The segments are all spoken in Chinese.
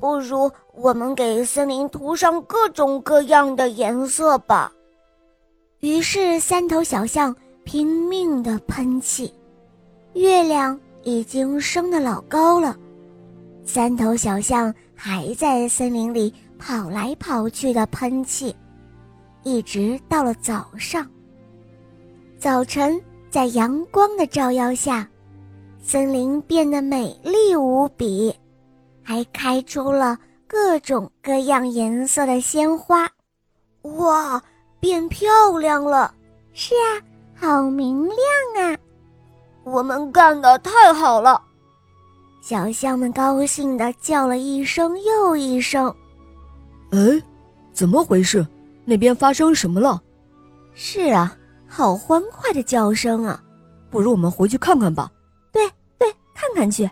不如我们给森林涂上各种各样的颜色吧。于是，三头小象拼命地喷气。月亮已经升得老高了，三头小象还在森林里跑来跑去的喷气，一直到了早上。早晨，在阳光的照耀下，森林变得美丽无比，还开出了各种各样颜色的鲜花。哇！变漂亮了，是啊，好明亮啊！我们干的太好了，小象们高兴的叫了一声又一声。哎，怎么回事？那边发生什么了？是啊，好欢快的叫声啊！不如我们回去看看吧。对对，看看去。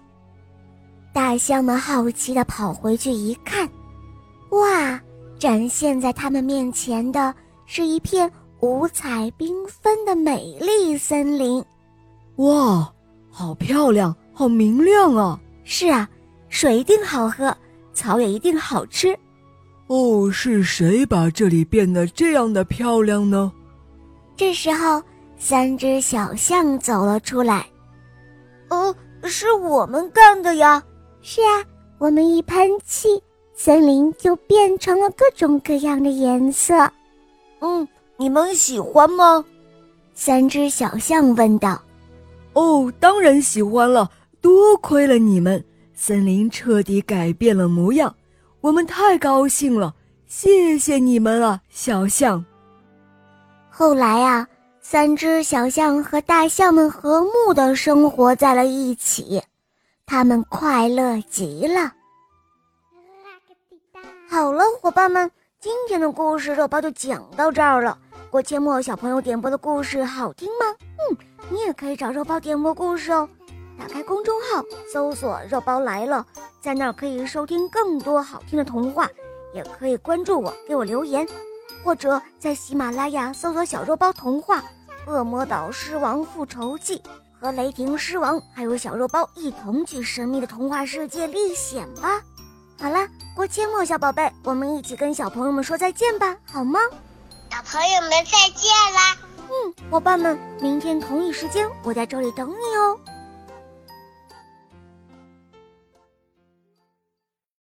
大象们好奇地跑回去一看，哇！展现在他们面前的。是一片五彩缤纷的美丽森林，哇，好漂亮，好明亮啊！是啊，水一定好喝，草也一定好吃。哦，是谁把这里变得这样的漂亮呢？这时候，三只小象走了出来。哦，是我们干的呀！是啊，我们一喷气，森林就变成了各种各样的颜色。嗯，你们喜欢吗？三只小象问道。“哦，当然喜欢了，多亏了你们，森林彻底改变了模样，我们太高兴了，谢谢你们啊，小象。”后来啊，三只小象和大象们和睦的生活在了一起，他们快乐极了。好了，伙伴们。今天的故事肉包就讲到这儿了。郭阡陌小朋友点播的故事好听吗？嗯，你也可以找肉包点播故事哦。打开公众号，搜索“肉包来了”，在那儿可以收听更多好听的童话，也可以关注我，给我留言，或者在喜马拉雅搜索“小肉包童话”、《恶魔岛狮王复仇记》和《雷霆狮王》，还有小肉包一同去神秘的童话世界历险吧。好了，郭阡陌小宝贝，我们一起跟小朋友们说再见吧，好吗？小朋友们再见啦！嗯，伙伴们，明天同一时间我在这里等你哦。